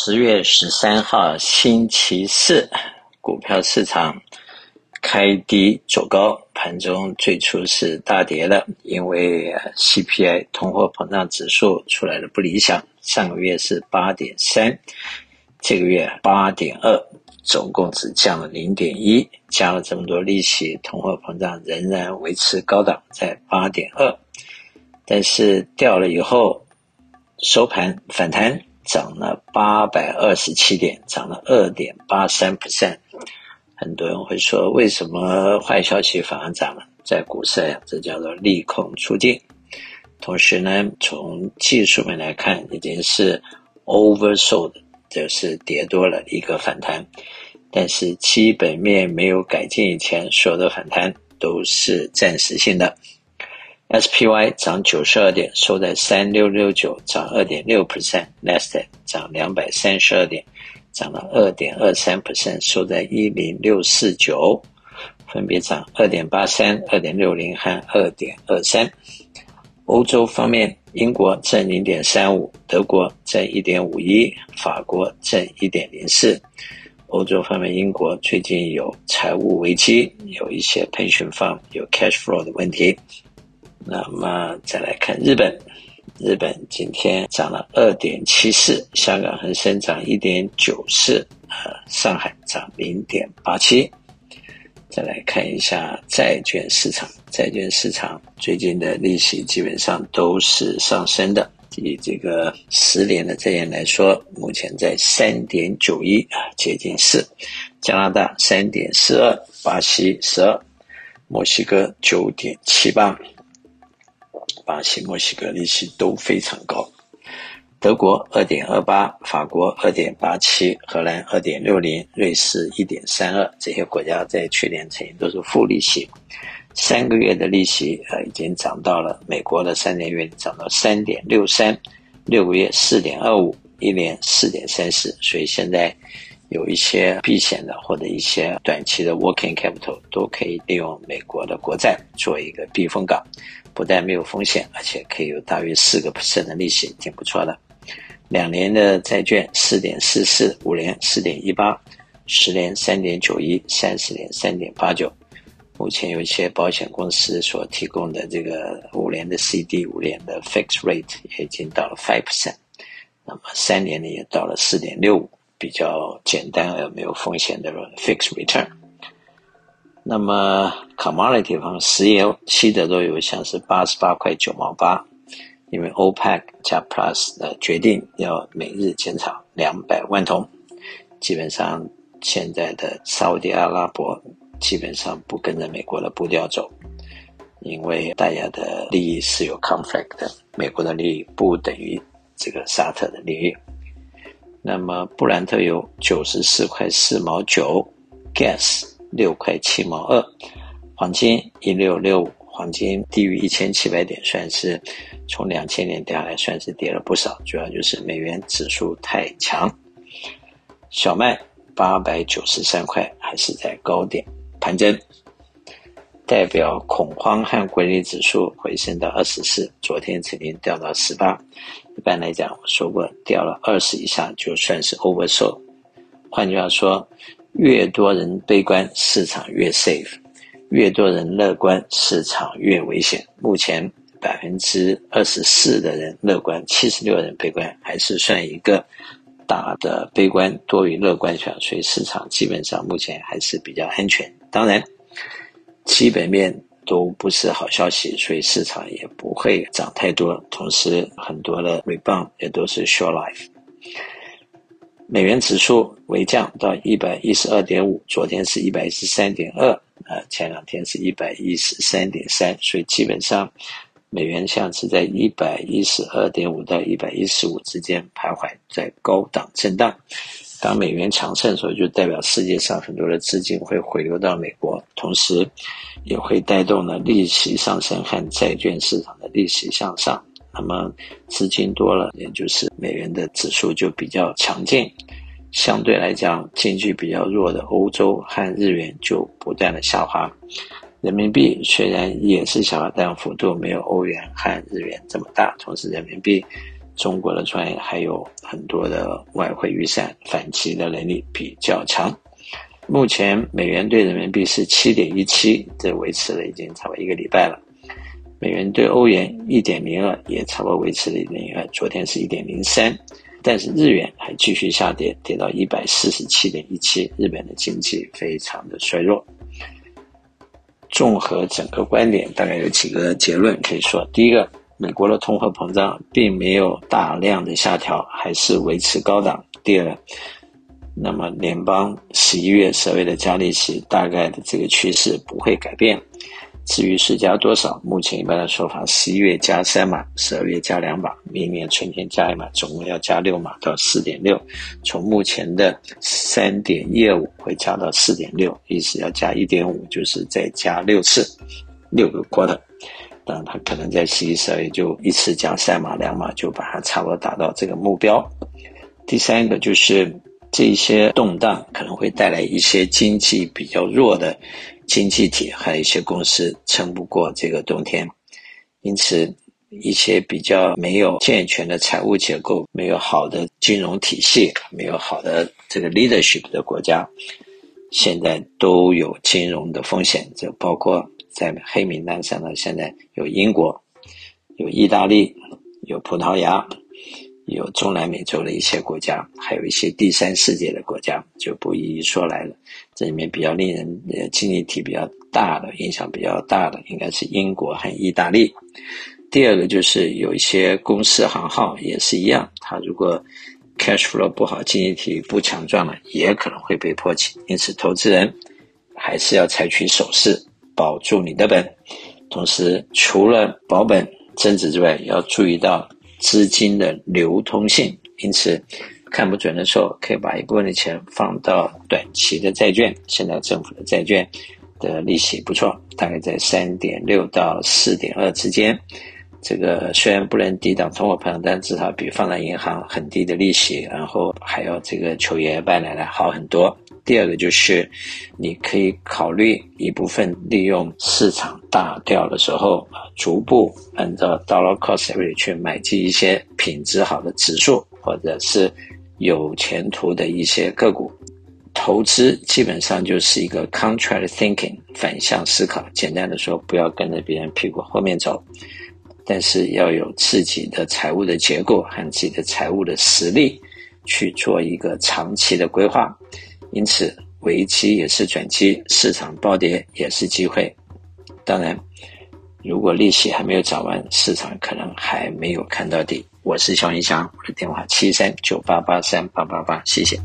十月十三号星期四，股票市场开低走高，盘中最初是大跌的，因为 CPI 通货膨胀指数出来的不理想，上个月是八点三，这个月八点二，总共只降了零点一，加了这么多利息，通货膨胀仍然维持高档在八点二，但是掉了以后收盘反弹。涨了八百二十七点，涨了二点八三 percent。很多人会说，为什么坏消息反而涨了？在股市呀，这叫做利空出尽。同时呢，从技术面来看，已经是 oversold，就是跌多了一个反弹。但是基本面没有改进以前，所有的反弹都是暂时性的。SPY 涨九十二点，收在三六六九，涨二点六 percent。Nasdaq 涨两百三十二点，涨了二点二三 percent，收在一零六四九，分别涨二点八三、二点六零和二点二三。欧洲方面，英国正零点三五，德国正一点五一，法国正一点零四。欧洲方面，英国最近有财务危机，有一些 pension fund 有 cash flow 的问题。那么再来看日本，日本今天涨了二点七四，香港恒生涨一点九四，呃，上海涨零点八七。再来看一下债券市场，债券市场最近的利息基本上都是上升的。以这个十年的债券来说，目前在三点九一啊，接近四。加拿大三点四二，巴西十二，墨西哥九点七八。巴西、墨西哥利息都非常高，德国二点二八，法国二点八七，荷兰二点六零，瑞士一点三二，这些国家在去年曾经都是负利息，三个月的利息呃已经涨到了美国的三年月涨到三点六三，六个月四点二五，一年四点三四，所以现在有一些避险的或者一些短期的 working capital 都可以利用美国的国债做一个避风港。不但没有风险，而且可以有大约四个 percent 的利息，挺不错的。两年的债券四点四四，五年四点一八，十年三点九一，三十年三点八九。目前有一些保险公司所提供的这个五年的 CD，五年的 fixed rate 也已经到了 five percent，那么三年呢也到了四点六五，比较简单而没有风险的 fixed return。那么，commodity 方，石油、西德州油像是八十八块九毛八，因为 OPEC 加 Plus 的决定要每日减产两百万桶，基本上现在的沙特阿拉伯基本上不跟着美国的步调走，因为大家的利益是有 conflict 的，美国的利益不等于这个沙特的利益。那么，布兰特油九十四块四毛九，gas。六块七毛二，黄金一六六五，黄金低于一千七百点，算是从两千年掉下来，算是跌了不少。主要就是美元指数太强。小麦八百九十三块，还是在高点盘整，代表恐慌和规律指数回升到二十四，昨天曾经掉到十八。一般来讲，我说过，掉了二十以上就算是 oversold。换句话说。越多人悲观，市场越 safe；越多人乐观，市场越危险。目前百分之二十四的人乐观，七十六人悲观，还是算一个大的悲观多于乐观权，所以市场基本上目前还是比较安全。当然，基本面都不是好消息，所以市场也不会涨太多。同时，很多的 rebound 也都是 short life。美元指数微降到一百一十二点五，昨天是一百一十三点二，啊，前两天是一百一十三点三，所以基本上美元像是在一百一十二点五到一百一十五之间徘徊在高档震荡。当美元强盛的时候，就代表世界上很多的资金会回流到美国，同时也会带动了利息上升和债券市场的利息向上。那么资金多了，也就是美元的指数就比较强劲。相对来讲，经济比较弱的欧洲和日元就不断的下滑。人民币虽然也是下滑，但幅度没有欧元和日元这么大。同时，人民币中国的专业还有很多的外汇预算，反击的能力比较强。目前美元兑人民币是七点一七，这维持了已经差不多一个礼拜了。美元兑欧元一点零二，也差不多维持了一点零二。昨天是一点零三，但是日元还继续下跌，跌到一百四十七点一七。日本的经济非常的衰弱。综合整个观点，大概有几个结论可以说：第一个，美国的通货膨胀并没有大量的下调，还是维持高档；第二，那么联邦十一月所谓的加利息，大概的这个趋势不会改变。至于是加多少，目前一般的说法，十一月加三码，十二月加两码，明年春天加一码，总共要加六码到四点六。从目前的三点一二五会加到四点六，意思要加一点五，就是再加六次，六个 quarter。当然，他可能在十一、十二月就一次加三码、两码，就把它差不多达到这个目标。第三个就是这些动荡可能会带来一些经济比较弱的。经济体还有一些公司撑不过这个冬天，因此一些比较没有健全的财务结构、没有好的金融体系、没有好的这个 leadership 的国家，现在都有金融的风险。这包括在黑名单上呢，现在有英国、有意大利、有葡萄牙。有中南美洲的一些国家，还有一些第三世界的国家，就不一一说来了。这里面比较令人呃经济体比较大的影响比较大的，应该是英国和意大利。第二个就是有一些公司行号也是一样，它如果 cash flow 不好，经济体不强壮了，也可能会被迫起。因此，投资人还是要采取守势，保住你的本。同时，除了保本增值之外，要注意到。资金的流通性，因此看不准的时候，可以把一部分的钱放到短期的债券。现在政府的债券的利息不错，大概在三点六到四点二之间。这个虽然不能抵挡通货膨胀，但至少比放在银行很低的利息，然后还有这个求爷爷拜奶奶好很多。第二个就是，你可以考虑一部分利用市场大调的时候，逐步按照 dollar cost average 去买进一些品质好的指数，或者是有前途的一些个股。投资基本上就是一个 contrary thinking，反向思考。简单的说，不要跟着别人屁股后面走，但是要有自己的财务的结构和自己的财务的实力，去做一个长期的规划。因此，危机也是转机，市场暴跌也是机会。当然，如果利息还没有涨完，市场可能还没有看到底。我是肖一翔，我的电话七三九八八三八八八，谢谢。